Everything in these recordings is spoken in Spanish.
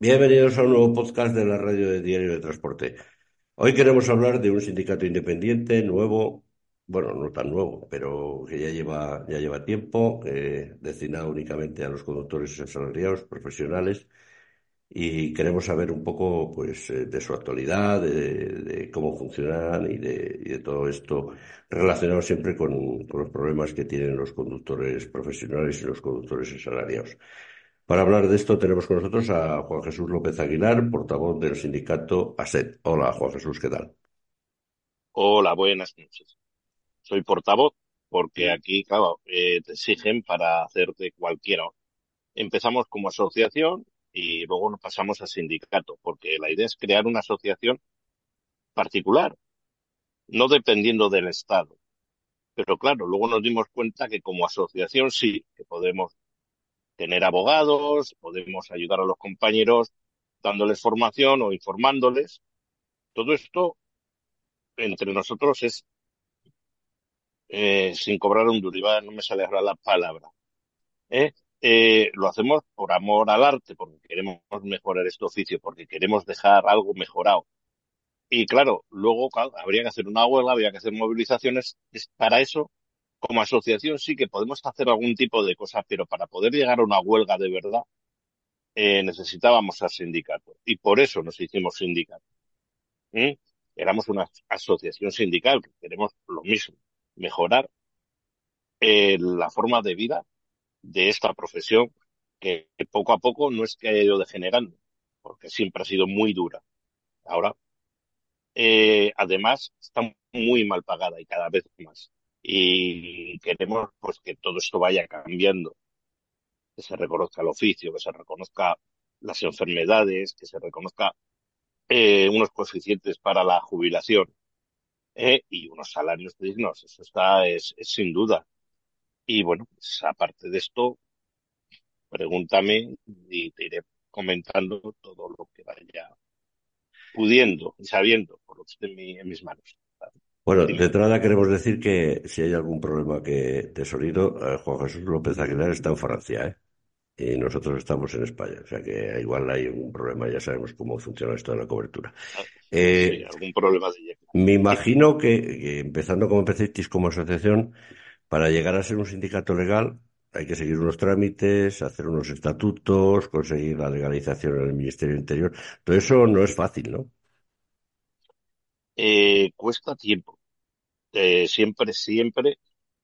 Bienvenidos a un nuevo podcast de la radio de Diario de Transporte. Hoy queremos hablar de un sindicato independiente nuevo, bueno, no tan nuevo, pero que ya lleva, ya lleva tiempo, eh, destinado únicamente a los conductores asalariados profesionales y queremos saber un poco pues, eh, de su actualidad, de, cómo funcionan y de, y de, todo esto relacionado siempre con, con los problemas que tienen los conductores profesionales y los conductores asalariados. Para hablar de esto tenemos con nosotros a Juan Jesús López Aguilar, portavoz del sindicato ASET. Hola, Juan Jesús, ¿qué tal? Hola, buenas noches. Soy portavoz porque aquí, claro, eh, te exigen para hacerte cualquiera. Empezamos como asociación y luego nos pasamos a sindicato, porque la idea es crear una asociación particular, no dependiendo del Estado. Pero claro, luego nos dimos cuenta que como asociación sí, que podemos tener abogados, podemos ayudar a los compañeros dándoles formación o informándoles. Todo esto entre nosotros es eh, sin cobrar un duro, no me sale ahora la palabra. ¿eh? Eh, lo hacemos por amor al arte, porque queremos mejorar este oficio, porque queremos dejar algo mejorado. Y claro, luego habría que hacer una huelga, habría que hacer movilizaciones. Para eso como asociación sí que podemos hacer algún tipo de cosa, pero para poder llegar a una huelga de verdad eh, necesitábamos al sindicato y por eso nos hicimos sindicato. ¿Mm? Éramos una asociación sindical que queremos lo mismo, mejorar eh, la forma de vida de esta profesión que poco a poco no es que haya ido degenerando, porque siempre ha sido muy dura. Ahora, eh, además, está muy mal pagada y cada vez más y queremos pues que todo esto vaya cambiando, que se reconozca el oficio, que se reconozca las enfermedades, que se reconozca eh, unos coeficientes para la jubilación eh, y unos salarios dignos. Eso está es, es sin duda. Y bueno, pues aparte de esto, pregúntame y te iré comentando todo lo que vaya pudiendo y sabiendo por lo que esté en, mi, en mis manos. Bueno, de entrada queremos decir que si hay algún problema que tesorito, eh, Juan Jesús López Aguilar está en Francia, ¿eh? Y nosotros estamos en España. O sea que igual hay un problema, ya sabemos cómo funciona esto de la cobertura. Ah, eh, sí, algún problema de Me imagino que, que, empezando como empezasteis como asociación, para llegar a ser un sindicato legal hay que seguir unos trámites, hacer unos estatutos, conseguir la legalización en el Ministerio Interior. Todo eso no es fácil, ¿no? Eh, cuesta tiempo siempre, siempre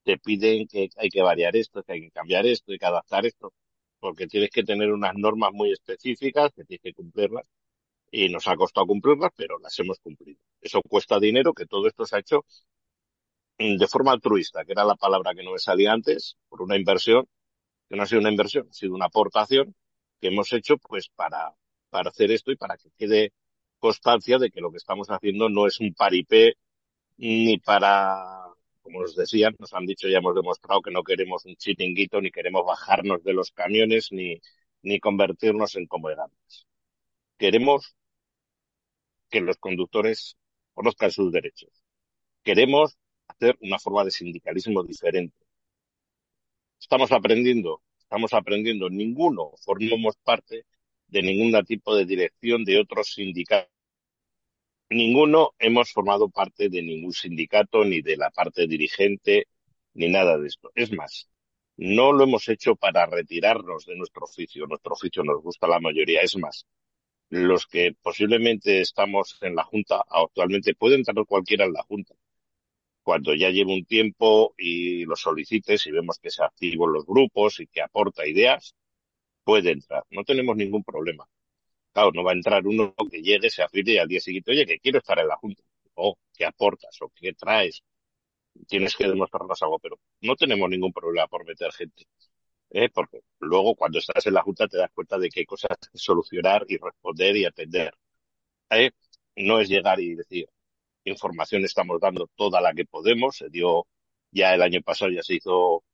te piden que hay que variar esto, que hay que cambiar esto, hay que adaptar esto, porque tienes que tener unas normas muy específicas que tienes que cumplirlas y nos ha costado cumplirlas, pero las hemos cumplido. Eso cuesta dinero, que todo esto se ha hecho de forma altruista, que era la palabra que no me salía antes, por una inversión, que no ha sido una inversión, ha sido una aportación que hemos hecho pues para, para hacer esto y para que quede constancia de que lo que estamos haciendo no es un paripé ni para, como nos decían, nos han dicho, ya hemos demostrado que no queremos un chiringuito, ni queremos bajarnos de los camiones, ni, ni convertirnos en comodantes. Queremos que los conductores conozcan sus derechos. Queremos hacer una forma de sindicalismo diferente. Estamos aprendiendo, estamos aprendiendo. Ninguno formamos parte de ningún tipo de dirección de otros sindicatos Ninguno hemos formado parte de ningún sindicato, ni de la parte dirigente, ni nada de esto. Es más, no lo hemos hecho para retirarnos de nuestro oficio. Nuestro oficio nos gusta la mayoría. Es más, los que posiblemente estamos en la Junta actualmente pueden entrar cualquiera en la Junta. Cuando ya lleve un tiempo y lo solicites y vemos que se activan los grupos y que aporta ideas, puede entrar. No tenemos ningún problema. Claro, no va a entrar uno que llegue, se afile y al día siguiente, oye, que quiero estar en la Junta. O, ¿qué aportas? O, ¿qué traes? Tienes que demostrarnos algo, pero no tenemos ningún problema por meter gente. ¿eh? Porque luego cuando estás en la Junta te das cuenta de que hay cosas solucionar y responder y atender. ¿eh? No es llegar y decir, información estamos dando toda la que podemos. Se dio ya el año pasado, ya se hizo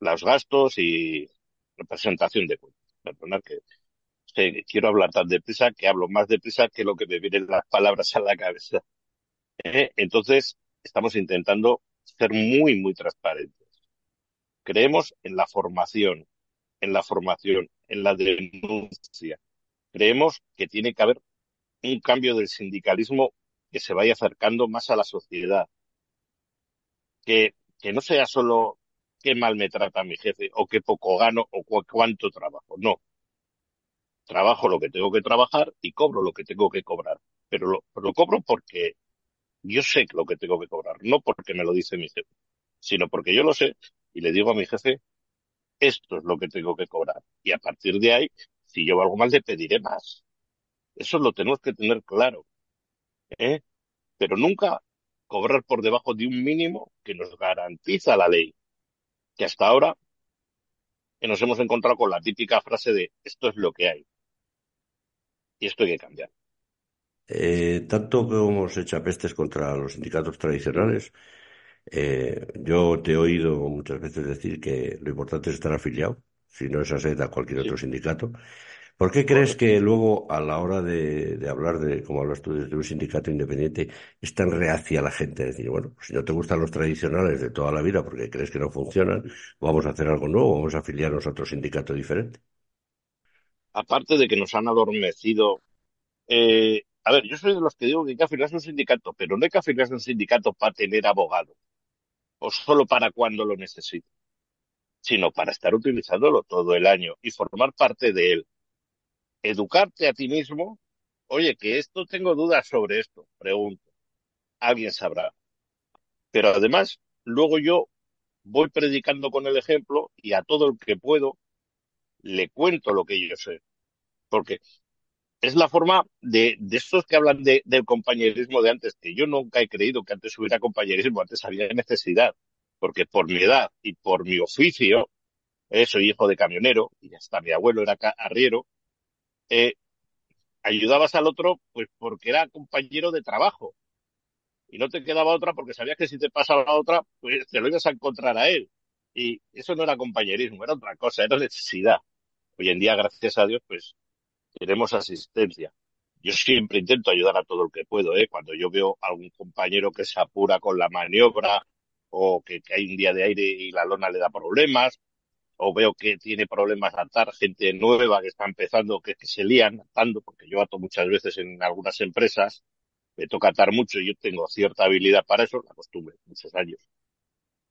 los gastos y representación de cuentas. Perdonad que quiero hablar tan deprisa que hablo más deprisa que lo que me vienen las palabras a la cabeza. ¿Eh? Entonces, estamos intentando ser muy, muy transparentes. Creemos en la formación, en la formación, en la denuncia. Creemos que tiene que haber un cambio del sindicalismo que se vaya acercando más a la sociedad. Que, que no sea solo qué mal me trata mi jefe o qué poco gano o cuánto trabajo. No. Trabajo lo que tengo que trabajar y cobro lo que tengo que cobrar. Pero lo, cobro porque yo sé lo que tengo que cobrar, no porque me lo dice mi jefe, sino porque yo lo sé y le digo a mi jefe, esto es lo que tengo que cobrar. Y a partir de ahí, si yo algo mal, le pediré más. Eso lo tenemos que tener claro. ¿eh? Pero nunca cobrar por debajo de un mínimo que nos garantiza la ley. Que hasta ahora nos hemos encontrado con la típica frase de esto es lo que hay. Y esto hay que cambiar. Eh, tanto que hemos hecho pestes contra los sindicatos tradicionales, eh, yo te he oído muchas veces decir que lo importante es estar afiliado, si no es a a cualquier otro sindicato. ¿Por qué crees que luego, a la hora de, hablar de, como hablas tú, de un sindicato independiente, es tan reacia la gente? Es decir, bueno, si no te gustan los tradicionales de toda la vida porque crees que no funcionan, vamos a hacer algo nuevo, vamos a afiliarnos a otro sindicato diferente. Aparte de que nos han adormecido, eh, a ver, yo soy de los que digo que afiliarse a un sindicato, pero no afiliarse a un sindicato para tener abogado o solo para cuando lo necesite, sino para estar utilizándolo todo el año y formar parte de él educarte a ti mismo, oye, que esto tengo dudas sobre esto, pregunto, alguien sabrá. Pero además, luego yo voy predicando con el ejemplo y a todo el que puedo le cuento lo que yo sé. Porque es la forma de, de estos que hablan de, del compañerismo de antes, que yo nunca he creído que antes hubiera compañerismo, antes había necesidad, porque por mi edad y por mi oficio, eh, soy hijo de camionero, y hasta mi abuelo era arriero, eh, ayudabas al otro pues porque era compañero de trabajo. Y no te quedaba otra porque sabías que si te pasaba otra pues te lo ibas a encontrar a él. Y eso no era compañerismo era otra cosa era necesidad. Hoy en día gracias a Dios pues tenemos asistencia yo siempre intento ayudar a todo el que puedo ¿eh? cuando yo veo a algún compañero que se apura con la maniobra o que, que hay un día de aire y la lona le da problemas o veo que tiene problemas atar, gente nueva que está empezando, que, que se lían atando, porque yo ato muchas veces en algunas empresas, me toca atar mucho y yo tengo cierta habilidad para eso, la costumbre, muchos años.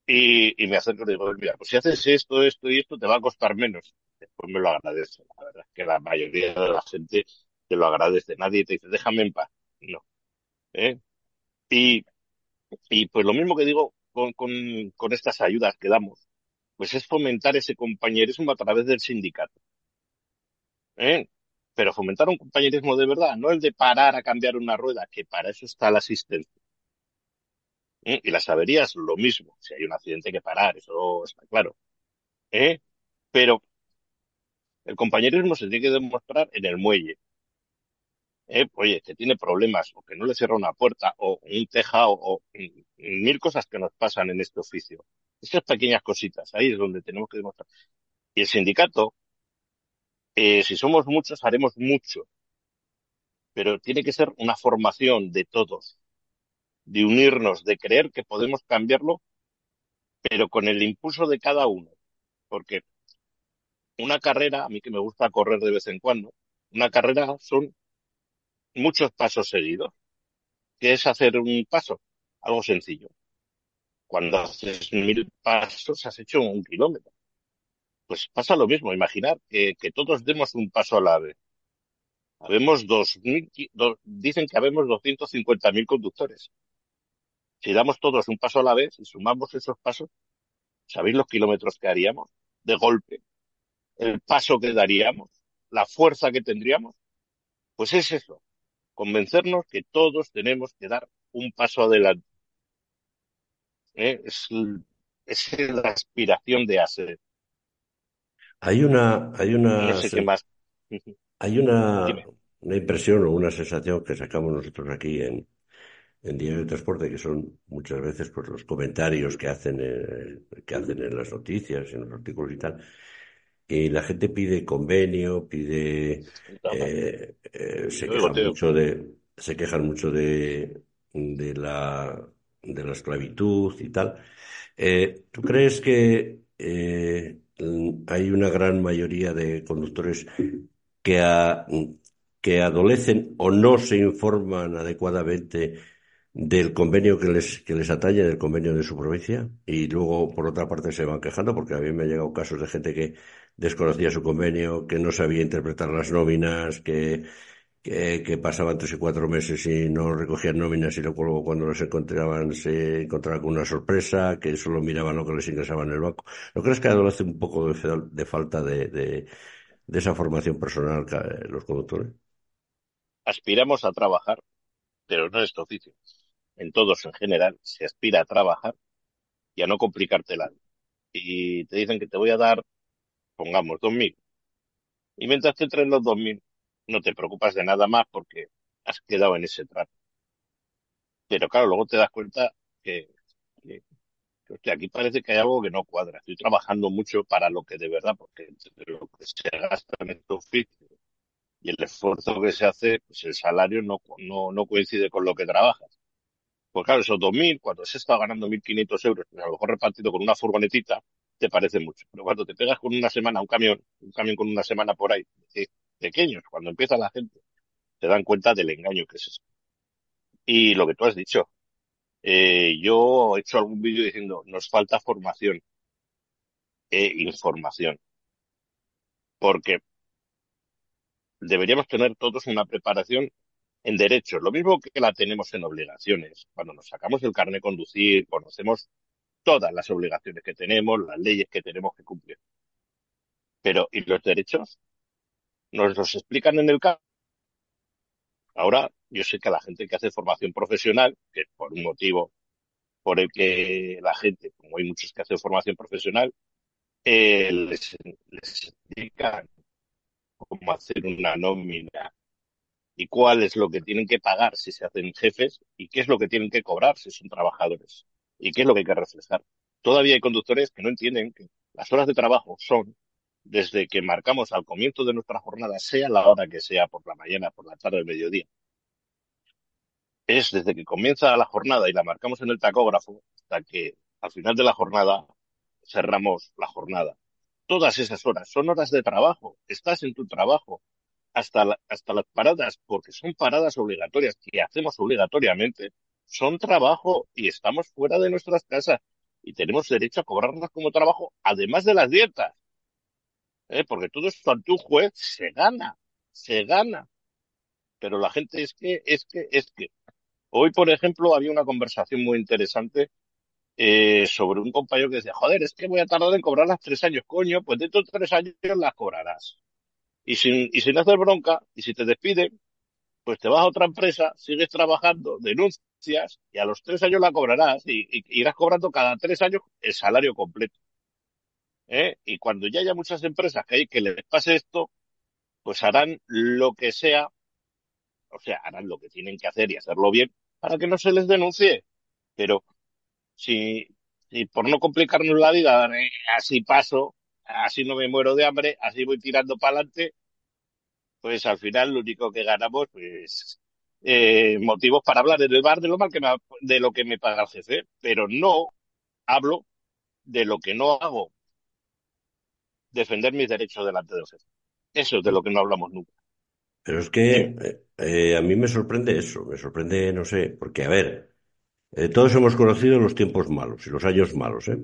Y, y me acerco y digo, mira, pues si haces esto, esto y esto, te va a costar menos. Después me lo agradece. La verdad que la mayoría de la gente te lo agradece. Nadie te dice, déjame en paz. No. ¿Eh? Y, y pues lo mismo que digo con, con, con estas ayudas que damos pues es fomentar ese compañerismo a través del sindicato. ¿Eh? Pero fomentar un compañerismo de verdad, no el de parar a cambiar una rueda, que para eso está la asistencia. ¿Eh? Y las averías, lo mismo. Si hay un accidente, hay que parar, eso está claro. ¿Eh? Pero el compañerismo se tiene que demostrar en el muelle. ¿Eh? Oye, que tiene problemas, o que no le cierra una puerta, o un tejado, o mil cosas que nos pasan en este oficio. Esas pequeñas cositas, ahí es donde tenemos que demostrar. Y el sindicato, eh, si somos muchos, haremos mucho. Pero tiene que ser una formación de todos, de unirnos, de creer que podemos cambiarlo, pero con el impulso de cada uno. Porque una carrera, a mí que me gusta correr de vez en cuando, una carrera son muchos pasos seguidos. ¿Qué es hacer un paso? Algo sencillo. Cuando haces mil pasos, has hecho un kilómetro. Pues pasa lo mismo. Imaginar que, que todos demos un paso a la vez. Habemos dos mil, dicen que habemos 250.000 conductores. Si damos todos un paso a la vez y sumamos esos pasos, ¿sabéis los kilómetros que haríamos de golpe? El paso que daríamos, la fuerza que tendríamos. Pues es eso, convencernos que todos tenemos que dar un paso adelante. ¿eh? es, es, la aspiración de hacer. Hay una, hay una, no sé qué más. hay una, una impresión o una sensación que sacamos nosotros aquí en, en Diario de Transporte, que son muchas veces pues los comentarios que hacen, eh, que hacen en las noticias, en los artículos y tal. Y la gente pide convenio, pide, eh, eh, se quejan mucho de, se quejan mucho de, de la de la esclavitud y tal. ¿Tú crees que hay una gran mayoría de conductores que, a- que adolecen o no se informan adecuadamente del convenio que les, que les atañe, del convenio de su provincia, y luego, por otra parte, se van quejando, porque a mí me han llegado casos de gente que desconocía su convenio, que no sabía interpretar las nóminas, que, que, que pasaban tres y cuatro meses y no recogían nóminas y luego cuando los encontraban se encontraban con una sorpresa, que solo miraban lo que les ingresaba en el banco. ¿No crees que adolece un poco de, de falta de, de, de esa formación personal eh, los conductores? Aspiramos a trabajar, pero no es tu oficio. En todos en general se aspira a trabajar y a no complicarte la vida. Y te dicen que te voy a dar, pongamos, dos mil. Y mientras te traen los dos mil, no te preocupas de nada más porque has quedado en ese trato. Pero claro, luego te das cuenta que, que, aquí parece que hay algo que no cuadra. Estoy trabajando mucho para lo que de verdad, porque entre lo que se gasta en este oficio y el esfuerzo que se hace, pues el salario no, no, no coincide con lo que trabajas. Pues claro, esos 2.000, cuando se está ganando 1.500 euros, pues a lo mejor repartido con una furgonetita, te parece mucho. Pero cuando te pegas con una semana un camión, un camión con una semana por ahí, eh, pequeños, cuando empieza la gente, se dan cuenta del engaño que es eso. Y lo que tú has dicho, eh, yo he hecho algún vídeo diciendo, nos falta formación e información, porque deberíamos tener todos una preparación en derechos, lo mismo que la tenemos en obligaciones. Cuando nos sacamos el carnet de conducir, conocemos todas las obligaciones que tenemos, las leyes que tenemos que cumplir. Pero, ¿y los derechos? ¿Nos los explican en el campo? Ahora, yo sé que la gente que hace formación profesional, que por un motivo por el que la gente, como hay muchos que hacen formación profesional, eh, les, les explican cómo hacer una nómina y cuál es lo que tienen que pagar si se hacen jefes y qué es lo que tienen que cobrar si son trabajadores y qué es lo que hay que reflejar. Todavía hay conductores que no entienden que las horas de trabajo son desde que marcamos al comienzo de nuestra jornada, sea la hora que sea, por la mañana, por la tarde, el mediodía. Es desde que comienza la jornada y la marcamos en el tacógrafo hasta que al final de la jornada cerramos la jornada. Todas esas horas son horas de trabajo. Estás en tu trabajo hasta, la, hasta las paradas, porque son paradas obligatorias que hacemos obligatoriamente, son trabajo y estamos fuera de nuestras casas y tenemos derecho a cobrarlas como trabajo, además de las dietas. ¿Eh? Porque todo esto ante un juez se gana, se gana. Pero la gente es que, es que, es que. Hoy, por ejemplo, había una conversación muy interesante eh, sobre un compañero que decía, joder, es que voy a tardar en cobrar las tres años, coño, pues dentro de tres años las cobrarás. Y sin, y sin hacer bronca, y si te despiden, pues te vas a otra empresa, sigues trabajando, denuncias, y a los tres años la cobrarás, y, irás cobrando cada tres años el salario completo. ¿Eh? Y cuando ya haya muchas empresas que hay que les pase esto, pues harán lo que sea, o sea, harán lo que tienen que hacer y hacerlo bien para que no se les denuncie. Pero si, si por no complicarnos la vida, eh, así paso, así no me muero de hambre, así voy tirando para adelante, pues al final lo único que ganamos, pues, eh, motivos para hablar en el bar de lo mal que me, de lo que me paga el jefe, pero no hablo de lo que no hago, defender mis derechos delante del jefe. Eso es de lo que no hablamos nunca. Pero es que eh, eh, a mí me sorprende eso, me sorprende, no sé, porque a ver, eh, todos hemos conocido los tiempos malos y los años malos, ¿eh?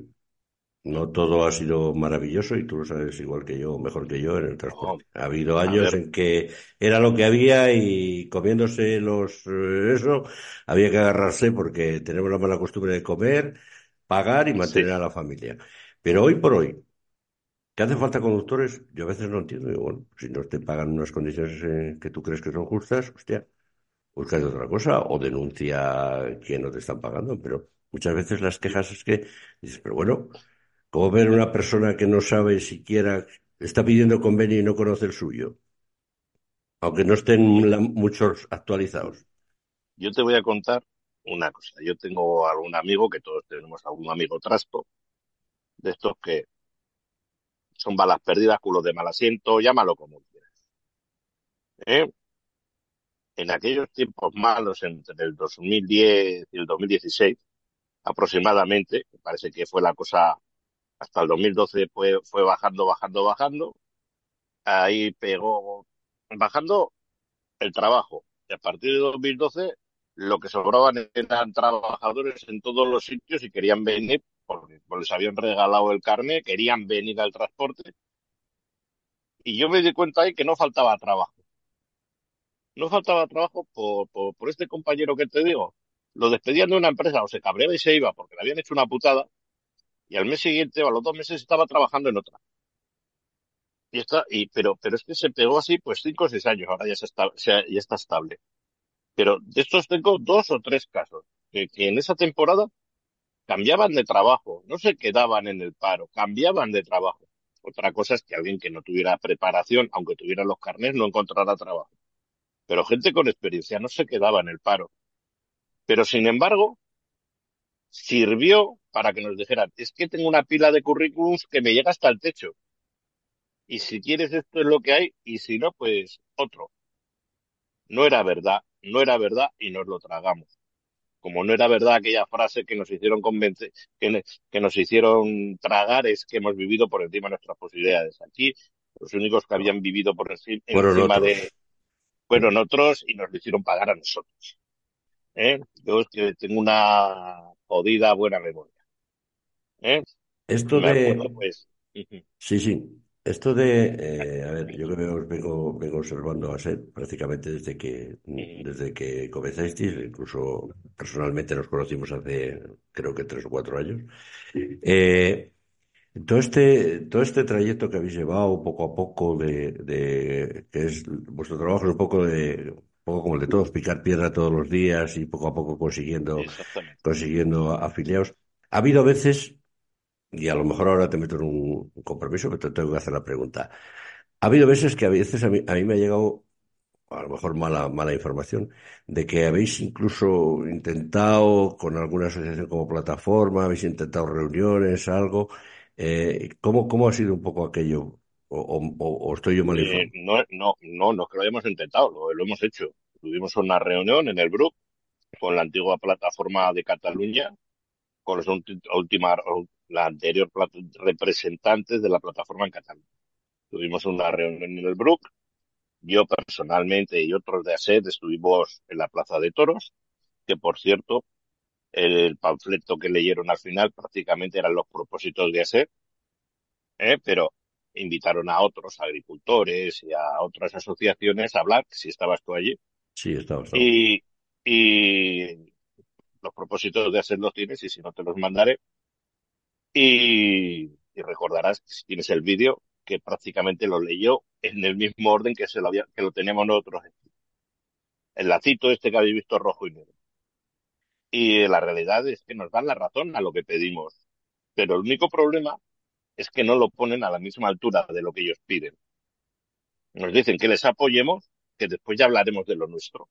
No todo ha sido maravilloso y tú lo sabes igual que yo, mejor que yo en el transporte. Ha habido años en que era lo que había y comiéndose los eh, eso había que agarrarse porque tenemos la mala costumbre de comer, pagar y mantener Sí. a la familia. Pero hoy por hoy, ¿qué hace falta conductores? Yo a veces no entiendo. Digo, bueno, si no te pagan unas condiciones eh, que tú crees que son justas, hostia, busca otra cosa o denuncia que no te están pagando. Pero muchas veces las quejas es que dices, pero bueno. ¿Cómo ver a una persona que no sabe siquiera, está pidiendo convenio y no conoce el suyo? Aunque no estén muchos actualizados. Yo te voy a contar una cosa. Yo tengo algún amigo, que todos tenemos algún amigo trasto, de estos que son balas perdidas, culos de mal asiento, llámalo como quieras. ¿Eh? En aquellos tiempos malos, entre el 2010 y el 2016, aproximadamente, parece que fue la cosa hasta el 2012 fue, fue bajando, bajando, bajando. Ahí pegó, bajando el trabajo. Y a partir de 2012 lo que sobraban eran trabajadores en todos los sitios y querían venir, porque les habían regalado el carnet, querían venir al transporte. Y yo me di cuenta ahí que no faltaba trabajo. No faltaba trabajo por, por, por este compañero que te digo. Lo despedían de una empresa o se cabreaba y se iba porque le habían hecho una putada. Y al mes siguiente o a los dos meses estaba trabajando en otra. Y está, y, pero, pero es que se pegó así pues cinco o seis años, ahora ya, se está, estable. Pero de estos tengo dos o tres casos que, que en esa temporada cambiaban de trabajo, no se quedaban en el paro, cambiaban de trabajo. Otra cosa es que alguien que no tuviera preparación, aunque tuviera los carnés, no encontrara trabajo. Pero gente con experiencia no se quedaba en el paro. Pero sin embargo, sirvió para que nos dijeran, es que tengo una pila de currículums que me llega hasta el techo. Y si quieres esto es lo que hay, y si no, pues otro. No era verdad, no era verdad y nos lo tragamos. Como no era verdad aquella frase que nos hicieron convencer, que, que nos hicieron tragar es que hemos vivido por encima de nuestras posibilidades. Aquí, los únicos que habían vivido por encima, encima de, fueron otros y nos lo hicieron pagar a nosotros. ¿Eh? Yo es que tengo una jodida buena memoria. ¿Eh? Esto Me de... acuerdo, pues. Sí, sí. Esto de... eh, a ver, yo creo que os vengo, vengo observando a SER prácticamente desde que, desde que comenzasteis, incluso personalmente nos conocimos hace creo que tres o cuatro años. Eh, todo este, todo este trayecto que habéis llevado poco a poco de, de que es vuestro trabajo es un poco de, poco como el de todos, picar piedra todos los días y poco a poco consiguiendo, consiguiendo afiliados. Ha habido veces, y a lo mejor ahora te meto en un compromiso, pero te tengo que hacer la pregunta. Ha habido veces que a veces a mí, a mí me ha llegado, a lo mejor mala, mala información, de que habéis incluso intentado con alguna asociación como plataforma, habéis intentado reuniones, algo. Eh, ¿cómo, cómo ha sido un poco aquello? ¿O, o- o- estoy yo mal Eh, no, no, no, no es que lo hayamos intentado, lo, lo hemos hecho. Tuvimos una reunión en el Bruc con la antigua plataforma de Cataluña, con los última, la anterior representantes de la plataforma en Cataluña. Tuvimos una reunión en el Bruc, yo personalmente y otros de ASED estuvimos en la Plaza de Toros, que por cierto, el panfleto que leyeron al final prácticamente eran los propósitos de ASED, ¿eh? pero invitaron a otros agricultores y a otras asociaciones a hablar, si estabas tú allí, Sí, estaba, estaba. y, y los propósitos de ASED los tienes y si no te los mandaré. Y, y recordarás, si tienes el vídeo, que prácticamente lo leyó en el mismo orden que se lo había, que lo teníamos nosotros. El lacito este que habéis visto rojo y negro. Y la realidad es que nos dan la razón a lo que pedimos. Pero el único problema es que no lo ponen a la misma altura de lo que ellos piden. Nos dicen que les apoyemos, que después ya hablaremos de lo nuestro.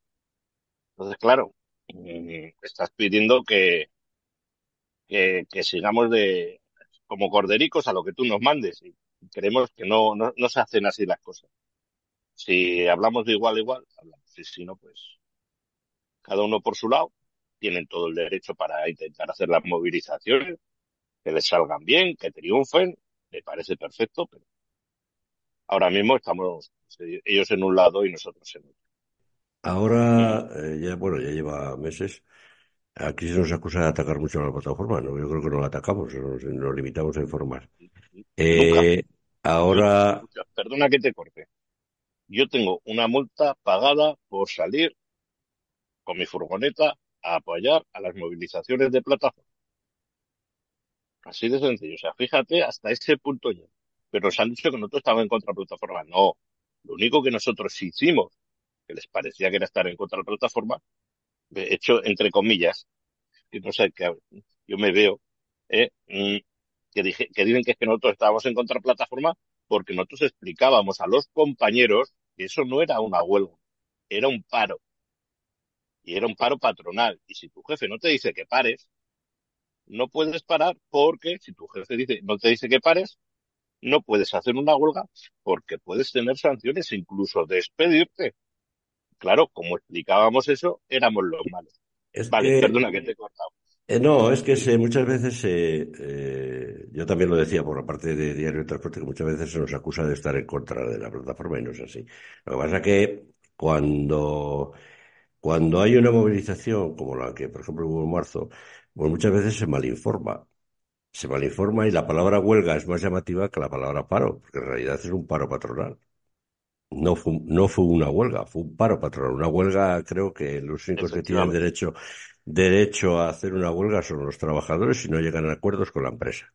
Entonces, claro, mm, estás pidiendo que, que, que sigamos de como cordericos a lo que tú nos mandes. Y creemos que no, no, no se hacen así las cosas. Si hablamos de igual a igual, hablamos. Y si no, pues cada uno por su lado. Tienen todo el derecho para intentar hacer las movilizaciones, que les salgan bien, que triunfen. Me parece perfecto, pero ahora mismo estamos ellos en un lado y nosotros en otro. Ahora, eh, ya, bueno, ya lleva meses. Aquí se nos acusa de atacar mucho a la plataforma, ¿no? Yo creo que no la atacamos, nos, nos limitamos a informar. Eh, ahora, perdona que te corte. Yo tengo una multa pagada por salir con mi furgoneta a apoyar a las movilizaciones de plataforma. Así de sencillo. O sea, fíjate, hasta ese punto ya. Pero nos han dicho que nosotros estábamos en contra de plataforma. No. Lo único que nosotros hicimos, que les parecía que era estar en contra de la plataforma, hecho, entre comillas, que no sé, que yo me veo, eh, mm, que, dije, que dicen que es que nosotros estábamos en contra de la plataforma porque nosotros explicábamos a los compañeros que eso no era una huelga, era un paro. Y era un paro patronal. Y si tu jefe no te dice que pares, no puedes parar porque si tu jefe dice, no te dice que pares, no puedes hacer una huelga porque puedes tener sanciones, incluso despedirte. Claro, como explicábamos eso, éramos los malos. es Vale, que perdona que te he cortado. Eh, no, es que se, muchas veces eh, yo también lo decía por la parte de Diario de Transporte, que muchas veces se nos acusa de estar en contra de la plataforma y no es así. Lo que pasa es que cuando, cuando hay una movilización como la que, por ejemplo, hubo en marzo, pues muchas veces se malinforma. Se malinforma y la palabra huelga es más llamativa que la palabra paro, porque en realidad es un paro patronal. No fue, no fue una huelga, fue un paro patronal. Una huelga, creo que los únicos que tienen derecho, derecho a hacer una huelga son los trabajadores si no llegan a acuerdos con la empresa.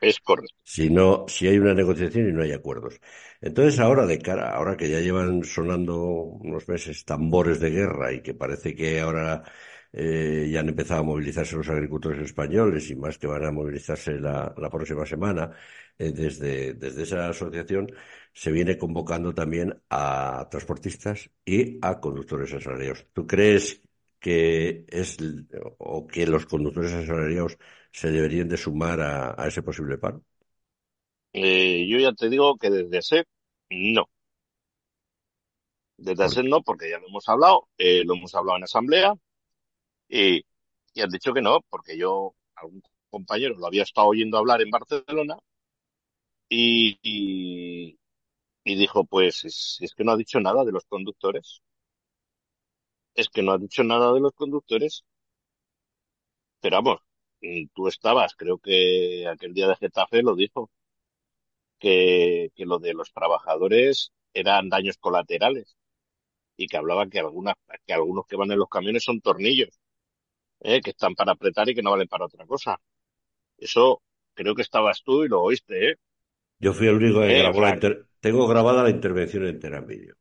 es correcto. Si no, si hay una negociación y no hay acuerdos. Entonces ahora de cara, ahora que ya llevan sonando unos meses tambores de guerra y que parece que ahora eh, ya han empezado a movilizarse los agricultores españoles y más que van a movilizarse la, la próxima semana, eh, desde, desde esa asociación se viene convocando también a transportistas y a conductores asalariados. ¿Tú crees que es o que los conductores asalariados se deberían de sumar a, a ese posible paro? Eh, yo ya te digo que desde SEP, no. Desde SEP no, porque ya lo hemos hablado, eh, lo hemos hablado en asamblea, y, y han dicho que no, porque yo, algún compañero lo había estado oyendo hablar en Barcelona, y, y, dijo, pues, es, es que no ha dicho nada de los conductores, es que no ha dicho nada de los conductores, pero vamos, mm, tú estabas, creo que aquel día de Getafe lo dijo, que, que lo de los trabajadores eran daños colaterales y que hablaba que algunas, que algunos que van en los camiones son tornillos, ¿eh? que están para apretar y que no valen para otra cosa. Eso creo que estabas tú y lo oíste, ¿eh? Yo fui el único que ¿Eh? Grabó la inter... Tengo grabada la intervención entera en vídeo.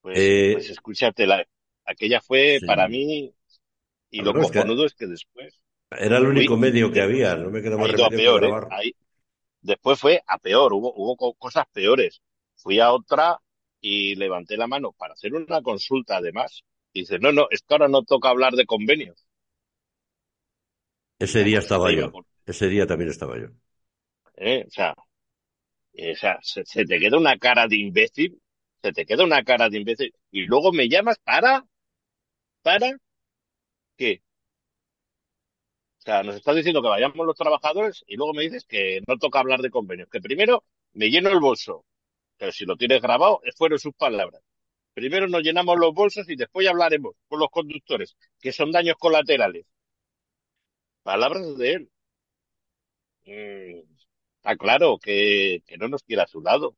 pues, pues Eh, escúchate, la, aquella fue para mí, y lo Bueno, es que cojonudo es que después era el único fui, medio que había, no me quedó ha más remedio peor, ¿eh? grabar. Ahí, después fue a peor, hubo, hubo co- cosas peores. Fui a otra y levanté la mano para hacer una consulta además. Y dice, no, no, es que ahora no toca hablar de convenios. Ese día estaba yo, por, ese día también estaba yo. ¿eh? O sea, eh, o sea, se, se te queda una cara de imbécil, se te queda una cara de imbécil, y luego me llamas para, para, ¿qué? O sea, nos estás diciendo que vayamos los trabajadores y luego me dices que no toca hablar de convenios, que primero me lleno el bolso, pero si lo tienes grabado, fueron sus palabras. Primero nos llenamos los bolsos y después hablaremos con los conductores, que son daños colaterales. Palabras de él. Mm, está claro que, que no nos quiere a su lado,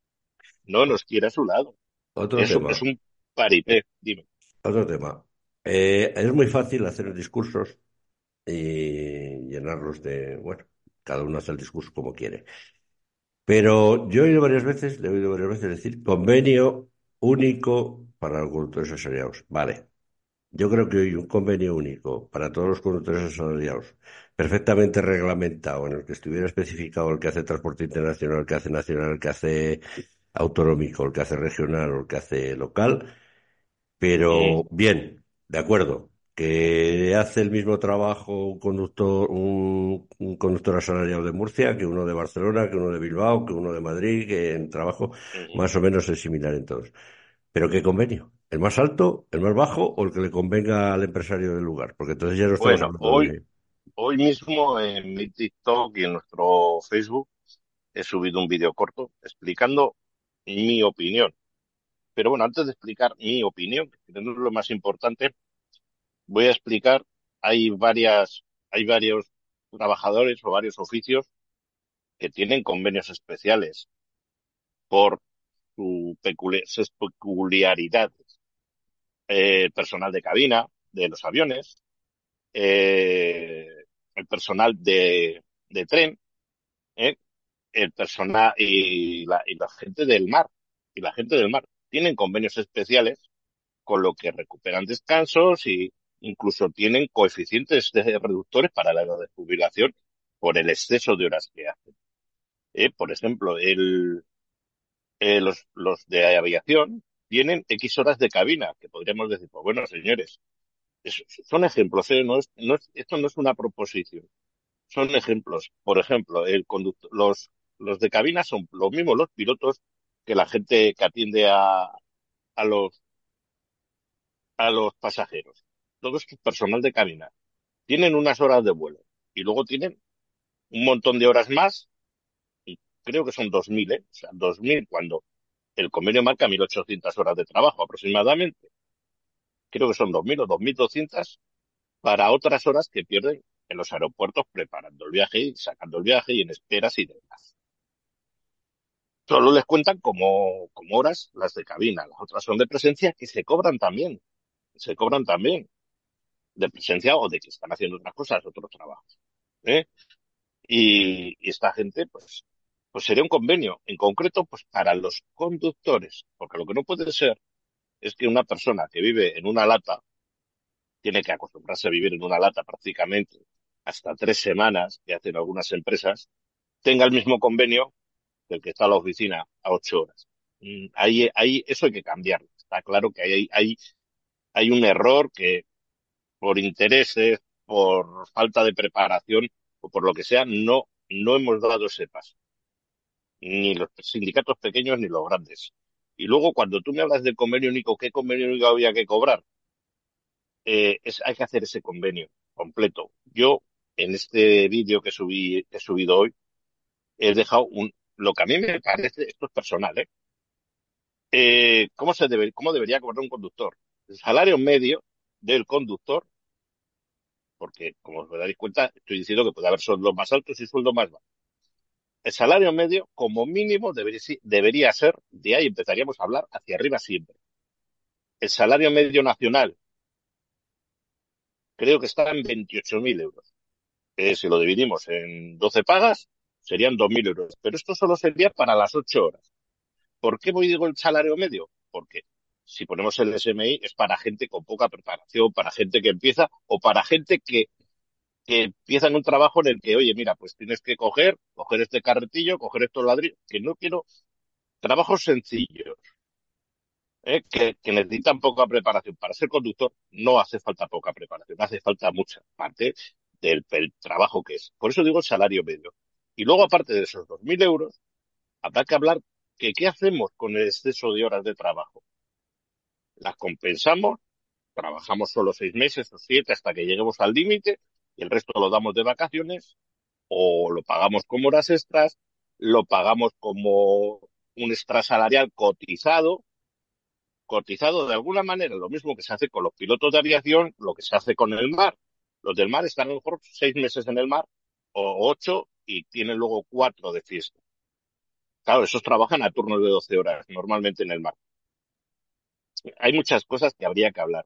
no nos quiere a su lado. Otro un- es tema, un paripé, dime. otro tema. Eh, es muy fácil hacer discursos y llenarlos de, bueno, cada uno hace el discurso como quiere. Pero yo he oído varias veces, le he oído varias veces decir convenio único para los conductores asociados. Vale. Yo creo que hoy un convenio único para todos los conductores asalariados, perfectamente reglamentado, en el que estuviera especificado el que hace transporte internacional, el que hace nacional, el que hace autonómico, el que hace regional o el que hace local, pero bien, de acuerdo, que hace el mismo trabajo un conductor, un, un conductor asalariado de Murcia que uno de Barcelona, que uno de Bilbao, que uno de Madrid, que en trabajo más o menos es similar en todos. ¿Pero qué convenio? ¿El más alto, el más bajo o el que le convenga al empresario del lugar? Porque entonces ya no estamos Bueno, hablando hoy, de... hoy mismo en mi TikTok y en nuestro Facebook he subido un vídeo corto explicando mi opinión. Pero bueno, antes de explicar mi opinión, que no es lo más importante, voy a explicar, hay varias, hay varios trabajadores o varios oficios que tienen convenios especiales por su peculi- sus peculiaridades. Eh, el personal de cabina de los aviones, eh, el personal de, de tren, eh, el personal y la, y la gente del mar, y la gente del mar tienen convenios especiales con lo que recuperan descansos y incluso tienen coeficientes de reductores para la edad de jubilación por el exceso de horas que hacen. Eh, por ejemplo, eh, los, de aviación tienen X horas de cabina, que podríamos decir, pues bueno, señores, es- son ejemplos, ¿eh? No es, no es- esto no es una proposición, son ejemplos. Por ejemplo, el conductor, los, los de cabina son los mismos los pilotos que la gente que atiende a, a los, a los pasajeros. Todo es personal de cabina. tienen unas horas de vuelo y luego tienen un montón de horas más, y creo que son 2.000, ¿eh? O sea, 2.000 cuando el convenio marca 1.800 horas de trabajo aproximadamente. Creo que son 2.000 o 2.200 para otras horas que pierden en los aeropuertos preparando el viaje y sacando el viaje y en esperas y demás. Solo les cuentan como, como horas las de cabina, las otras son de presencia que se cobran también, se cobran también de presencia o de que están haciendo otras cosas, otros trabajos. ¿eh? Y, esta gente, pues, pues sería un convenio, en concreto, pues para los conductores, porque lo que no puede ser es que una persona que vive en una lata tiene que acostumbrarse a vivir en una lata prácticamente hasta tres semanas, que hacen algunas empresas, tenga el mismo convenio del que está a la oficina a ocho horas. Mm, eso hay que cambiarlo. Está claro que hay, hay, hay un error que por intereses, por falta de preparación o por lo que sea, no, no hemos dado ese paso. Ni los sindicatos pequeños ni los grandes. Y luego, cuando tú me hablas del convenio único, ¿qué convenio único había que cobrar? Eh, es, hay que hacer ese convenio completo. Yo, en este vídeo que subí, he subido hoy, he dejado un, lo que a mí me parece, esto es personal, ¿eh? Eh, ¿cómo se debe, cómo debería cobrar un conductor? El salario medio del conductor, porque como os daréis cuenta, estoy diciendo que puede haber sueldos más altos y sueldos más bajos. El salario medio, como mínimo, debería, debería ser, de ahí empezaríamos a hablar hacia arriba siempre. El salario medio nacional, creo que está en 28.000 euros. Eh, si lo dividimos en 12 pagas, serían 2.000 euros. Pero esto solo sería para las 8 horas. ¿Por qué voy digo el salario medio? Porque si ponemos el SMI es para gente con poca preparación, para gente que empieza o para gente que, empieza en un trabajo en el que, oye, mira, pues tienes que coger, coger este carretillo, coger estos ladrillos, que no quiero trabajos sencillos, ¿eh? que, necesitan poca preparación. Para ser conductor no hace falta poca preparación, hace falta mucha parte del, del trabajo que es. Por eso digo el salario medio. Y luego, aparte de esos 2.000 euros, habrá que hablar que qué hacemos con el exceso de horas de trabajo. Las compensamos, trabajamos solo seis meses o siete hasta que lleguemos al límite y el resto lo damos de vacaciones o lo pagamos como horas extras, lo pagamos como un extra salarial cotizado, cotizado de alguna manera, lo mismo que se hace con los pilotos de aviación, lo que se hace con el mar. Los del mar están a lo mejor seis meses en el mar o ocho y tienen luego cuatro de fiesta. Claro, esos trabajan a turnos de 12 horas normalmente en el mar. Hay muchas cosas que habría que hablar.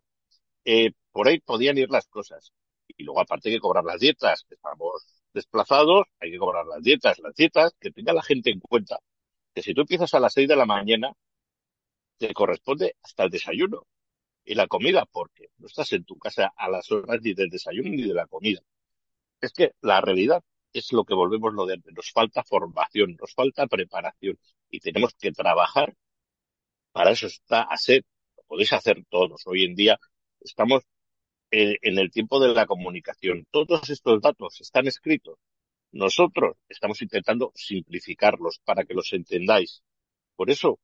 Eh, por ahí podían ir las cosas. Y luego aparte hay que cobrar las dietas. Estamos desplazados, hay que cobrar las dietas. Las dietas, que tenga la gente en cuenta que si tú empiezas a las 6 de la mañana, te corresponde hasta el desayuno y la comida, porque no estás en tu casa a las horas ni del desayuno ni de la comida. Es que la realidad es lo que volvemos lo de. Nos falta formación, nos falta preparación y tenemos que trabajar. Para eso está lo podéis hacer todos. Hoy en día estamos en, el tiempo de la comunicación. Todos estos datos están escritos. Nosotros estamos intentando simplificarlos para que los entendáis. Por eso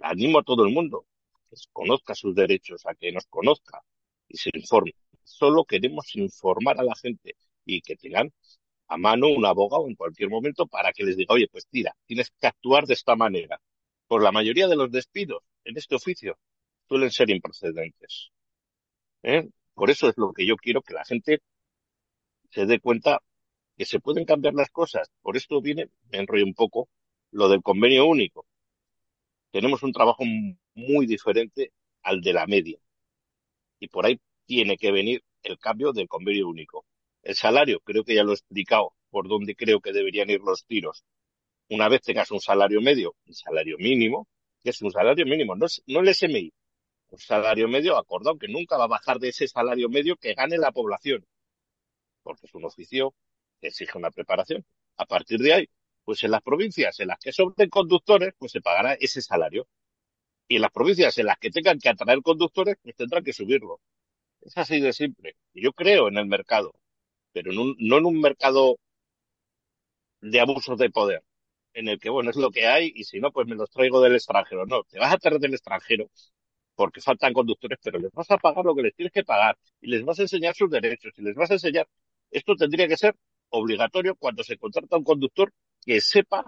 animo a todo el mundo que conozca sus derechos, a que nos conozca y se informe. Solo queremos informar a la gente y que tengan a mano un abogado en cualquier momento para que les diga, oye, pues tira, tienes que actuar de esta manera. Por la mayoría de los despidos en este oficio suelen ser improcedentes. ¿eh? Por eso es lo que yo quiero que la gente se dé cuenta que se pueden cambiar las cosas. Por esto viene, me enrollo un poco, lo del convenio único. Tenemos un trabajo muy diferente al de la media. Y por ahí tiene que venir el cambio del convenio único. El salario, creo que ya lo he explicado por dónde creo que deberían ir los tiros. Una vez tengas un salario medio, un salario mínimo, que es un salario mínimo, no, no el SMI, un salario medio acordado que nunca va a bajar de ese salario medio que gane la población, porque es un oficio que exige una preparación. A partir de ahí, pues en las provincias en las que sobren conductores, pues se pagará ese salario. Y en las provincias en las que tengan que atraer conductores, pues tendrán que subirlo. Es así de simple. Yo creo en el mercado, pero en un, no en un mercado de abusos de poder, en el que, bueno, es lo que hay y si no, pues me los traigo del extranjero. No, te vas a traer del extranjero porque faltan conductores, pero les vas a pagar lo que les tienes que pagar y les vas a enseñar sus derechos y les vas a enseñar. Esto tendría que ser obligatorio cuando se contrata a un conductor que sepa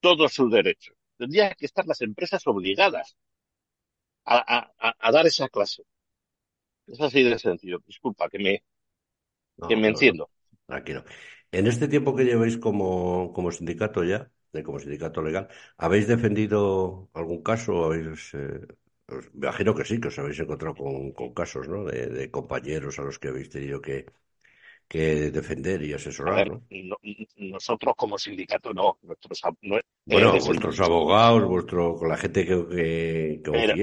todos sus derechos. Tendría que estar las empresas obligadas a, a, a dar esa clase. Es así de sencillo. Disculpa que me, que No, me no, enciendo. tranquilo. En este tiempo que lleváis como, como sindicato ya, de como sindicato legal, ¿habéis defendido algún caso? ¿Habéis, eh, os- me imagino que sí, que os habéis encontrado con, con casos, ¿no? De, de compañeros a los que habéis tenido que, que defender y asesorar, ver, ¿no? no- nosotros como sindicato no, nuestros, no, eh, Bueno, vuestros abogados, vuestro, con la gente que, que, que pero,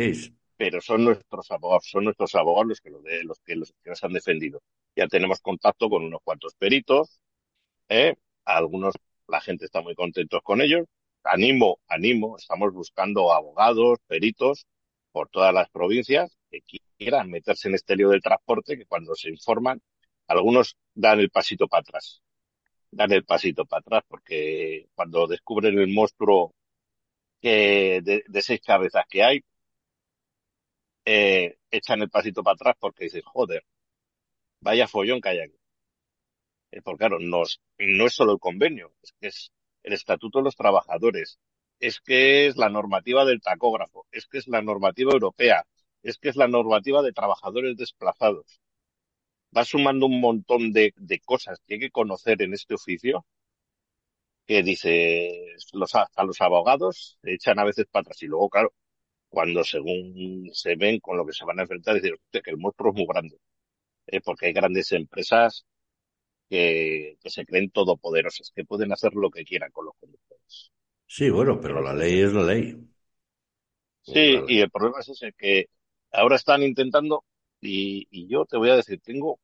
pero son nuestros abogados, son nuestros abogados los que, lo de, los que, los que nos han defendido. Ya tenemos contacto con unos cuantos peritos, ¿eh? Algunos, la gente está muy contentos con ellos. Animo, animo, estamos buscando abogados, peritos por todas las provincias que quieran meterse en este lío del transporte, que cuando se informan, algunos dan el pasito para atrás, dan el pasito para atrás, porque cuando descubren el monstruo que de, seis cabezas que hay, eh, echan el pasito para atrás porque dicen, joder, vaya follón que hay aquí. Eh, porque claro, no no es solo el convenio, es que es el estatuto de los trabajadores, es que es la normativa del tacógrafo, es que es la normativa europea, es que es la normativa de trabajadores desplazados. Va sumando un montón de, de cosas que hay que conocer en este oficio que dice, los, hasta los abogados echan a veces atrás y luego, claro, cuando según se ven con lo que se van a enfrentar, dicen "Hostia, que el monstruo es muy grande, eh, porque hay grandes empresas que, que se creen todopoderosas, que pueden hacer lo que quieran con los conductores. Sí, bueno, pero la ley es la ley. Sí, La ley. y el problema es ese, que ahora están intentando, y, y yo te voy a decir, tengo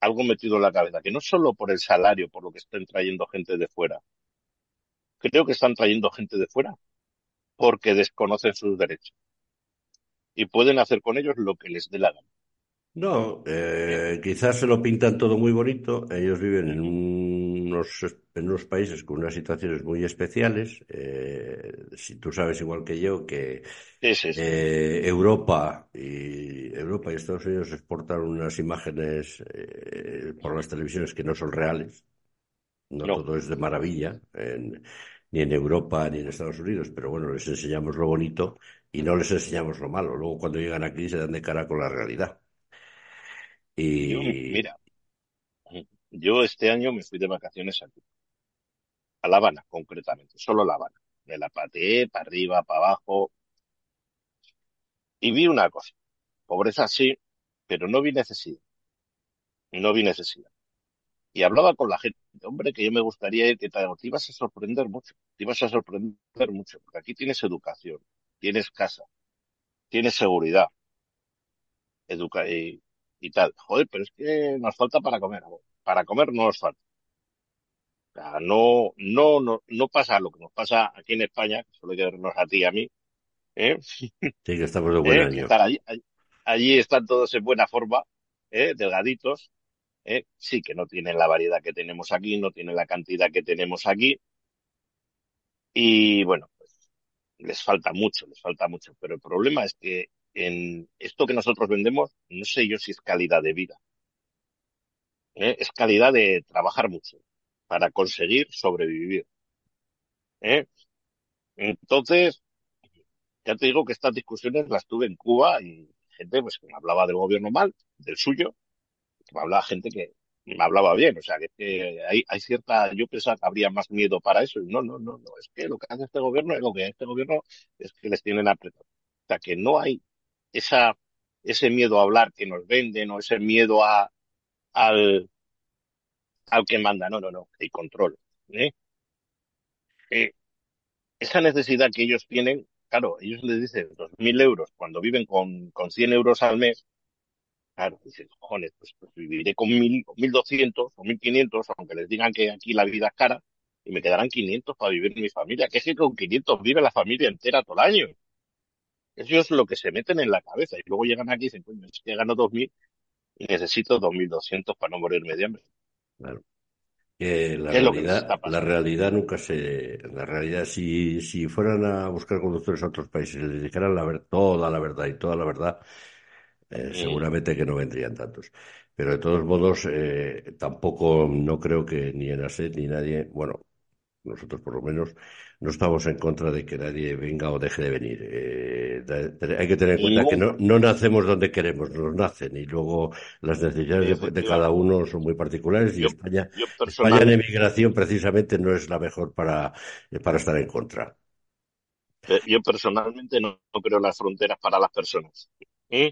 algo metido en la cabeza, que no solo por el salario, por lo que estén trayendo gente de fuera, creo que están trayendo gente de fuera porque desconocen sus derechos y pueden hacer con ellos lo que les dé la gana. No, ¿eh? quizás se lo pintan todo muy bonito. Ellos viven en unos, en unos países con unas situaciones muy especiales. Eh, si tú sabes igual que yo que Sí, sí, sí. eh, Europa y Europa y Estados Unidos exportan unas imágenes eh, por las televisiones que no son reales. No No, todo es de maravilla, en- ni en Europa ni en Estados Unidos, pero bueno, les enseñamos lo bonito y no les enseñamos lo malo. Luego cuando llegan aquí se dan de cara con la realidad. Y mira, yo este año me fui de vacaciones a, a La Habana, concretamente, solo La Habana. Me la pateé para arriba, para abajo, y vi una cosa. Pobreza sí, pero no vi necesidad. No vi necesidad. Y hablaba con la gente, hombre, que yo me gustaría ir, que te, te ibas a sorprender mucho. Te ibas a sorprender mucho, porque aquí tienes educación, tienes casa, tienes seguridad, educa y, y tal. Joder, pero es que nos falta para comer. Para comer no nos falta. O sea, no, no, no, no pasa lo que nos pasa aquí en España, que suele quedarnos a ti y a mí, ¿eh? sí que estamos de buen ¿Eh? Año. estar allí, allí, allí están todos en buena forma, ¿eh? Delgaditos, ¿eh? Sí que no tienen la variedad que tenemos aquí, no tienen la cantidad que tenemos aquí, y bueno, pues les falta mucho, les falta mucho. Pero el problema es que en esto que nosotros vendemos, no sé yo si es calidad de vida, ¿eh? Es calidad de trabajar mucho para conseguir sobrevivir, ¿eh? Entonces, ya te digo que estas discusiones las tuve en Cuba y gente pues que me hablaba del gobierno mal, del suyo, que me hablaba gente que me hablaba bien, o sea, que, hay, hay cierta, yo pensaba que habría más miedo para eso, y no, no, no, no, es que lo que hace este gobierno es lo que este gobierno es que les tienen apretado. O sea, que no hay esa, ese miedo a hablar que nos venden o ese miedo a, al, al que manda, no, no, no, hay control, ¿eh? Eh, esa necesidad que ellos tienen, claro, ellos les dicen dos mil euros cuando viven con, con 100 euros al mes, claro, dicen, cojones, pues, pues viviré con mil, o mil doscientos o mil quinientos, aunque les digan que aquí la vida es cara, y me quedarán 500 para vivir mi familia, que es que con 500 vive la familia entera todo el año. Es lo que se meten en la cabeza, y luego llegan aquí y dicen, coño, es que gano dos mil y necesito dos mil doscientos para no morirme de hambre. Claro. La ¿Qué es lo que les está realidad, la realidad nunca se, la realidad, si, si fueran a buscar conductores a otros países y les dijeran la ver- toda la verdad y toda la verdad, eh, seguramente que no vendrían tantos. Pero de todos modos, eh, tampoco no creo que ni en ASET ni nadie, bueno, nosotros por lo menos, no estamos en contra de que nadie venga o deje de venir. Eh, hay que tener en cuenta que no, no nacemos donde queremos, nos nacen y luego las necesidades de, de cada uno son muy particulares y Yo, España, yo España en emigración precisamente no es la mejor para, para estar en contra. eh, yo personalmente no, no creo en las fronteras para las personas. ¿Mm?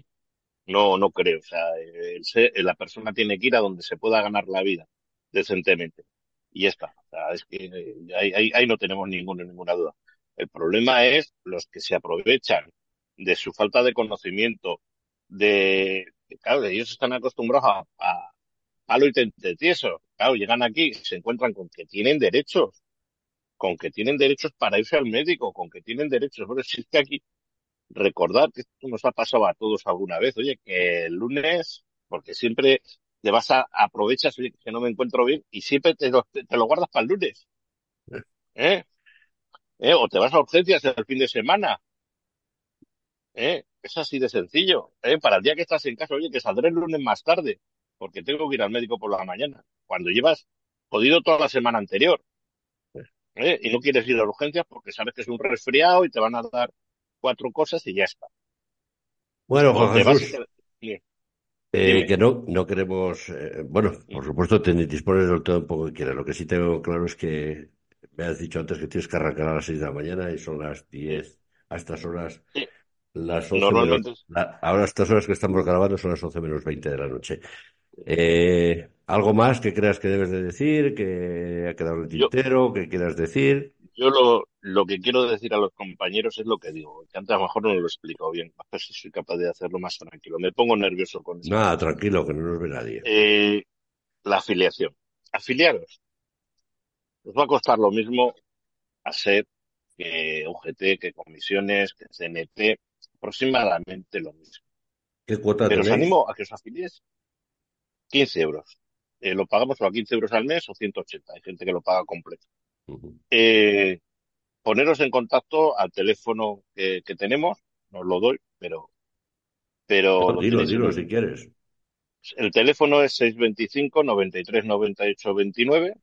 No, no creo. O sea, eh, el la persona tiene que ir a donde se pueda ganar la vida decentemente. Y ya está. Es que eh, ahí, ahí, ahí no tenemos ninguna, ninguna duda. El problema es los que se aprovechan de su falta de conocimiento, de, claro, ellos están acostumbrados a, a palo y tieso. Claro, llegan aquí, se encuentran con que tienen derechos, con que tienen derechos para irse al médico, con que tienen derechos. Bueno, si que aquí recordar que esto nos ha pasado a todos alguna vez, oye, que el lunes, porque siempre te vas a, aprovechas, que no me encuentro bien, y siempre te lo, te lo guardas para el lunes, ¿eh? ¿Eh? O te vas a urgencias el fin de semana, ¿eh? Es así de sencillo, ¿eh? Para el día que estás en casa, oye, que saldré el lunes más tarde, porque tengo que ir al médico por la mañana, cuando llevas jodido toda la semana anterior, ¿eh? Y no quieres ir a urgencias porque sabes que es un resfriado y te van a dar cuatro cosas y ya está. Bueno, O Juan te vas y Jesús, te... Dime, eh, que no, no queremos, eh, bueno, por supuesto te dispones del todo un poco que quieras. Lo que sí tengo claro es que me has dicho antes que tienes que arrancar a las 6 de la mañana y son las Sí, 10 a estas horas, sí. las 11 menos, la- ahora estas horas que estamos grabando son las 11 menos 20 de la noche. Eh, ¿algo más que creas que debes de decir, que ha quedado en el tintero, que quieras decir? Yo lo, lo que quiero decir a los compañeros es lo que digo, que antes a lo mejor no lo he explicado bien, a ver si soy capaz de hacerlo más tranquilo. Me pongo nervioso con esto. Nada, tranquilo, que no nos ve nadie. Eh, la afiliación. Afiliaros. Os va a costar lo mismo a SED que UGT, que comisiones, que CNT, aproximadamente lo mismo. ¿Qué cuota Pero os animo a que os afiliéis 15 euros. Eh, lo pagamos o a 15 euros al mes o 180. Hay gente que lo paga completo. Eh, poneros en contacto al teléfono que, que tenemos, no os lo doy, pero, pero No, dilo, en dilo si quieres. el teléfono es 625 93 98 29,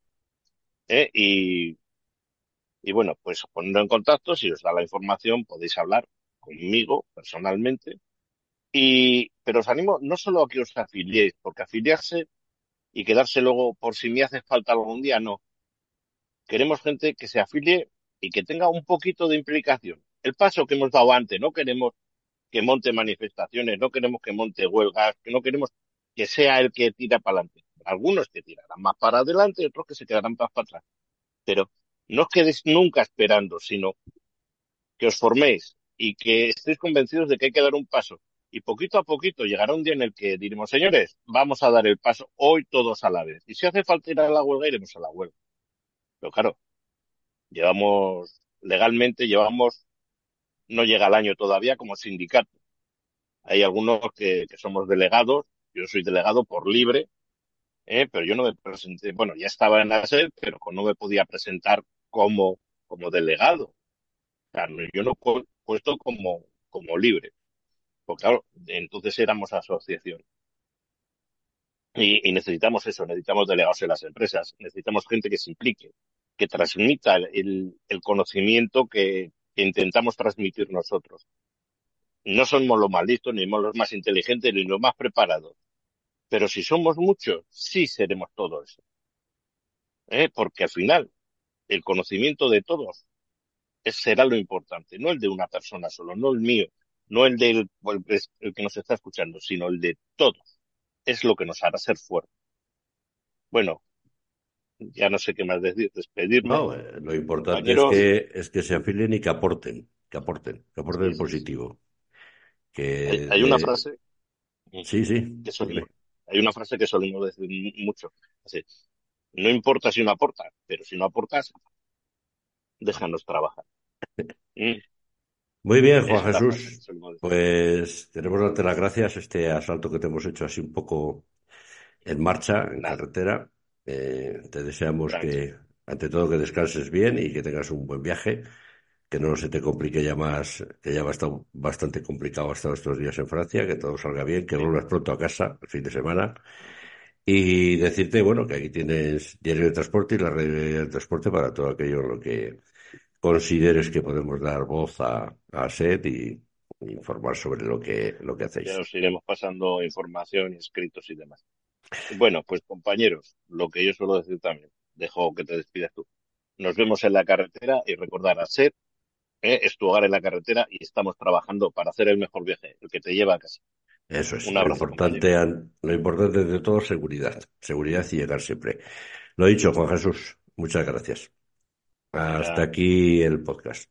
¿eh? Y, y bueno, pues ponedlo en contacto, si os da la información podéis hablar conmigo personalmente. Y, pero os animo no solo a que os afiliéis, porque afiliarse y quedarse luego por si me hace falta algún día, no. Queremos gente que se afilie y que tenga un poquito de implicación. El paso que hemos dado antes, no queremos que monte manifestaciones, no queremos que monte huelgas, que no queremos que sea el que tira para adelante. Algunos que tirarán más para adelante, otros que se quedarán más para atrás. Pero no os quedéis nunca esperando, sino que os forméis y que estéis convencidos de que hay que dar un paso. Y poquito a poquito llegará un día en el que diremos, señores, vamos a dar el paso hoy todos a la vez. Y si hace falta ir a la huelga, iremos a la huelga. Pero claro, llevamos, legalmente llevamos, no llega el año todavía como sindicato. Hay algunos que, somos delegados, yo soy delegado por libre, ¿eh? pero yo no me presenté, bueno, ya estaba en la SED, pero no me podía presentar como, como delegado. O sea, no- yo no he puesto como, como libre, porque claro, entonces éramos asociación. Y, necesitamos eso, necesitamos delegados en las empresas, necesitamos gente que se implique, que transmita el, conocimiento que, intentamos transmitir nosotros. No somos los más ni somos los más inteligentes, ni los más preparados. Pero si somos muchos, sí seremos todo eso. ¿eh? Porque al final, el conocimiento de todos será lo importante, no el de una persona solo, no el mío, no el del el, el que nos está escuchando, sino el de todos. Es lo que nos hará ser fuertes. Bueno, ya no sé qué más decir, despedirme. No, eh, lo importante es que, es que se afilien y que aporten, que aporten, que aporten sí. positivo. Hay, Que hay una frase Sí, sí, que solemos, hay una frase que solemos decir mu- mucho. Así, no importa si no aportas, pero si no aportas, déjanos trabajar. Muy bien, Juan Jesús. Pues tenemos que darte las gracias este asalto que te hemos hecho así un poco en marcha, en carretera. Eh, te deseamos que, ante todo, que descanses bien y que tengas un buen viaje, que no se te complique ya más, que ya va a estar bastante complicado hasta estos días en Francia, que todo salga bien, que Sí. vuelvas pronto a casa el fin de semana. Y decirte, bueno, que aquí tienes Diario de Transporte y la red de transporte para todo aquello en lo que consideres que podemos dar voz a, a SED y, informar sobre lo que, lo que Ya hacéis. os iremos pasando información, escritos y demás. Bueno, pues compañeros, lo que yo suelo decir también, dejo que te despidas tú. Nos vemos en la carretera y recordar a SER, eh, es tu hogar en la carretera y estamos trabajando para hacer el mejor viaje, el que te lleva a casa. Eso es. Un Lo importante, lo importante de todo, seguridad. Seguridad y llegar siempre. Lo dicho, Juan Jesús. Muchas gracias. Hasta aquí el podcast.